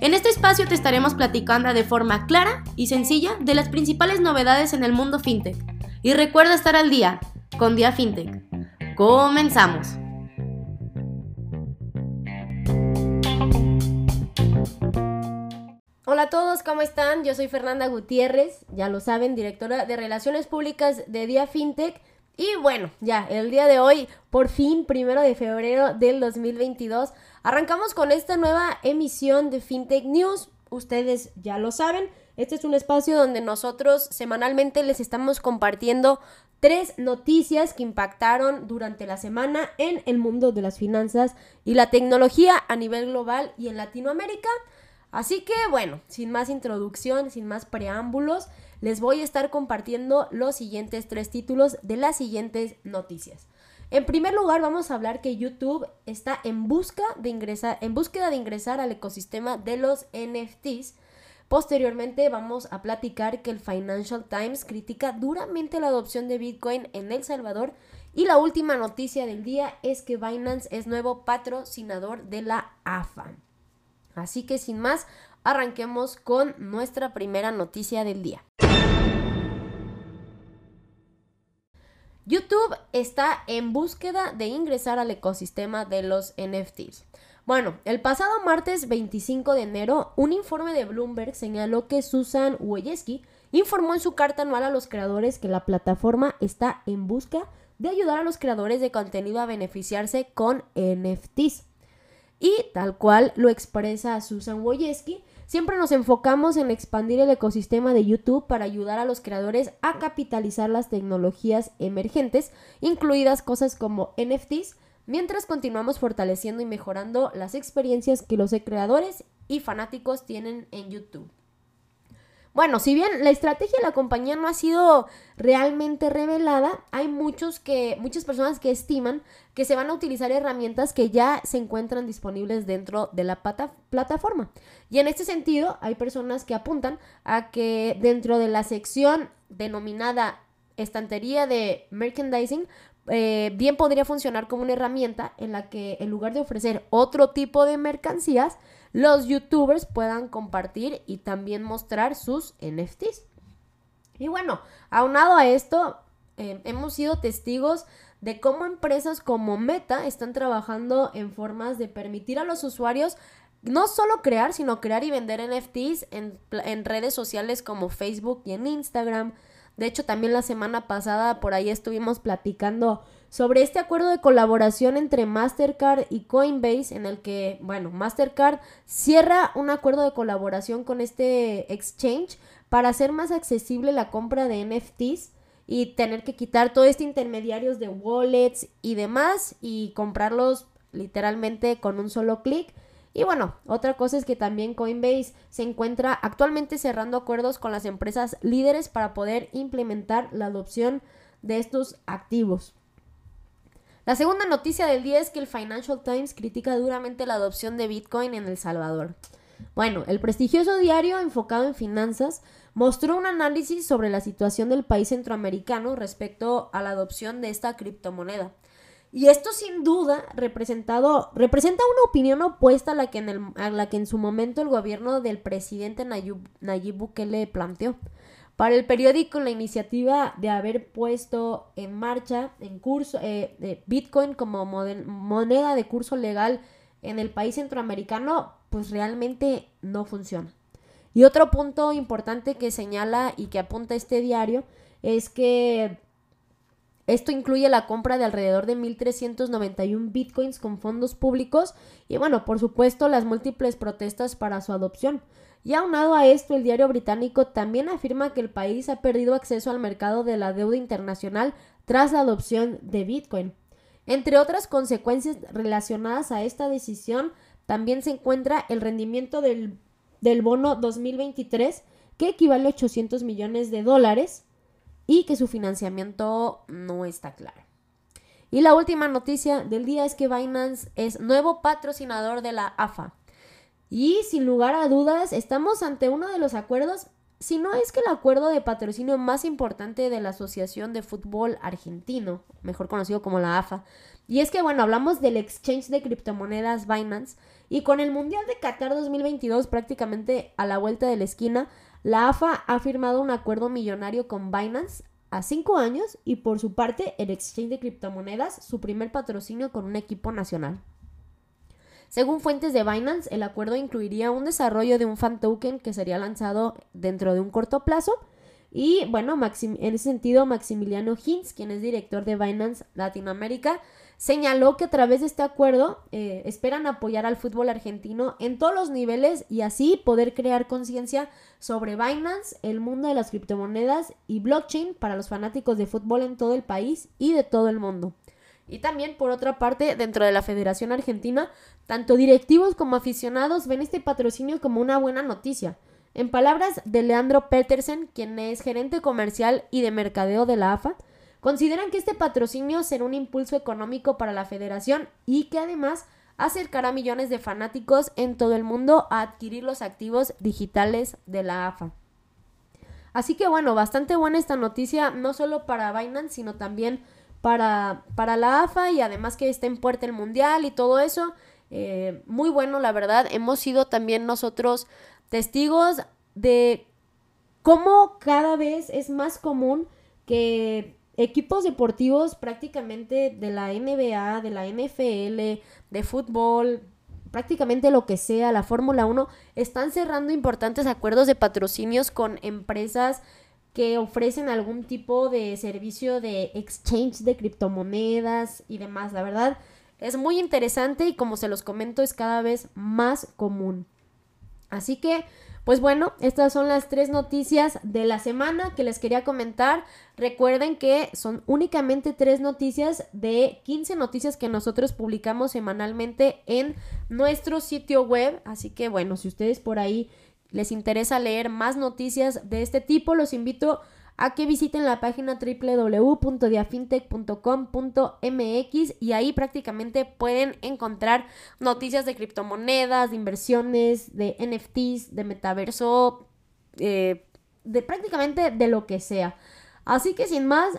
En este espacio te estaremos platicando de forma clara y sencilla de las principales novedades en el mundo FinTech. Y recuerda estar al día con Dia FinTech. Comenzamos. Hola a todos, ¿cómo están? Yo soy Fernanda Gutiérrez, ya lo saben, directora de Relaciones Públicas de Día FinTech. Y bueno, ya, el día de hoy, por fin, primero de febrero del 2022, arrancamos con esta nueva emisión de FinTech News. Ustedes ya lo saben, este es un espacio donde nosotros semanalmente les estamos compartiendo tres noticias que impactaron durante la semana en el mundo de las finanzas y la tecnología a nivel global y en Latinoamérica. Así que bueno, sin más introducción, sin más preámbulos, les voy a estar compartiendo los siguientes tres títulos de las siguientes noticias. En primer lugar, vamos a hablar que YouTube está en busca de ingresar, en búsqueda de ingresar al ecosistema de los NFTs. Posteriormente vamos a platicar que el Financial Times critica duramente la adopción de Bitcoin en El Salvador y la última noticia del día es que Binance es nuevo patrocinador de la AFA. Así que sin más, arranquemos con nuestra primera noticia del día. YouTube está en búsqueda de ingresar al ecosistema de los NFTs. Bueno, el pasado martes 25 de enero, un informe de Bloomberg señaló que Susan Wojcicki informó en su carta anual a los creadores que la plataforma está en busca de ayudar a los creadores de contenido a beneficiarse con NFTs. Y tal cual lo expresa Susan Wojcicki, siempre nos enfocamos en expandir el ecosistema de YouTube para ayudar a los creadores a capitalizar las tecnologías emergentes, incluidas cosas como NFTs, mientras continuamos fortaleciendo y mejorando las experiencias que los creadores y fanáticos tienen en YouTube. Bueno, si bien la estrategia de la compañía no ha sido realmente revelada, hay muchos que, muchas personas que estiman que se van a utilizar herramientas que ya se encuentran disponibles dentro de la plataforma. Y en este sentido, hay personas que apuntan a que dentro de la sección denominada estantería de merchandising, eh, bien podría funcionar como una herramienta en la que en lugar de ofrecer otro tipo de mercancías, los youtubers puedan compartir y también mostrar sus NFTs. Y bueno, aunado a esto, eh, hemos sido testigos de cómo empresas como Meta están trabajando en formas de permitir a los usuarios no solo crear, sino crear y vender NFTs en, en redes sociales como Facebook y en Instagram. De hecho, también la semana pasada por ahí estuvimos platicando sobre este acuerdo de colaboración entre Mastercard y Coinbase en el que, bueno, Mastercard cierra un acuerdo de colaboración con este exchange para hacer más accesible la compra de NFTs y tener que quitar todo este intermediarios de wallets y demás y comprarlos literalmente con un solo clic. Y bueno, otra cosa es que también Coinbase se encuentra actualmente cerrando acuerdos con las empresas líderes para poder implementar la adopción de estos activos. La segunda noticia del día es que el Financial Times critica duramente la adopción de Bitcoin en El Salvador. Bueno, el prestigioso diario enfocado en finanzas mostró un análisis sobre la situación del país centroamericano respecto a la adopción de esta criptomoneda. Y esto sin duda representado, representa una opinión opuesta a la, que en el, a la que en su momento el gobierno del presidente Nayib, Nayib Bukele planteó. Para el periódico, la iniciativa de haber puesto en marcha en curso eh, Bitcoin como moneda de curso legal en el país centroamericano, pues realmente no funciona. Y otro punto importante que señala y que apunta este diario es que esto incluye la compra de alrededor de 1.391 bitcoins con fondos públicos y bueno, por supuesto las múltiples protestas para su adopción. Y aunado a esto, el diario británico también afirma que el país ha perdido acceso al mercado de la deuda internacional tras la adopción de Bitcoin. Entre otras consecuencias relacionadas a esta decisión, también se encuentra el rendimiento del, del bono 2023, que equivale a 800 millones de dólares y que su financiamiento no está claro. Y la última noticia del día es que Binance es nuevo patrocinador de la AFA. Y sin lugar a dudas, estamos ante uno de los acuerdos, si no es que el acuerdo de patrocinio más importante de la Asociación de Fútbol Argentino, mejor conocido como la AFA. Y es que, bueno, hablamos del exchange de criptomonedas Binance y con el Mundial de Qatar 2022 prácticamente a la vuelta de la esquina, la AFA ha firmado un acuerdo millonario con Binance a cinco años y por su parte el exchange de criptomonedas su primer patrocinio con un equipo nacional. Según fuentes de Binance, el acuerdo incluiría un desarrollo de un fan token que sería lanzado dentro de un corto plazo. Y bueno, en ese sentido, Maximiliano Hinz, quien es director de Binance Latinoamérica, señaló que a través de este acuerdo eh, esperan apoyar al fútbol argentino en todos los niveles y así poder crear conciencia sobre Binance, el mundo de las criptomonedas y blockchain para los fanáticos de fútbol en todo el país y de todo el mundo. Y también, por otra parte, dentro de la Federación Argentina, tanto directivos como aficionados ven este patrocinio como una buena noticia. En palabras de Leandro Petersen, quien es gerente comercial y de mercadeo de la AFA, consideran que este patrocinio será un impulso económico para la federación y que además acercará a millones de fanáticos en todo el mundo a adquirir los activos digitales de la AFA. Así que bueno, bastante buena esta noticia, no solo para Binance, sino también para, para la AFA y además que está en puerta el Mundial y todo eso. Eh, muy bueno, la verdad. Hemos sido también nosotros testigos de cómo cada vez es más común que equipos deportivos prácticamente de la NBA, de la NFL, de fútbol, prácticamente lo que sea, la Fórmula 1, están cerrando importantes acuerdos de patrocinios con empresas que ofrecen algún tipo de servicio de exchange de criptomonedas y demás. La verdad es muy interesante y como se los comento es cada vez más común. Así que, pues bueno, estas son las tres noticias de la semana que les quería comentar. Recuerden que son únicamente tres noticias de 15 noticias que nosotros publicamos semanalmente en nuestro sitio web. Así que bueno, si ustedes por ahí les interesa leer más noticias de este tipo, los invito a que visiten la página www.diafintech.com.mx y ahí prácticamente pueden encontrar noticias de criptomonedas, de inversiones, de NFTs, de metaverso, eh, de prácticamente de lo que sea. Así que sin más,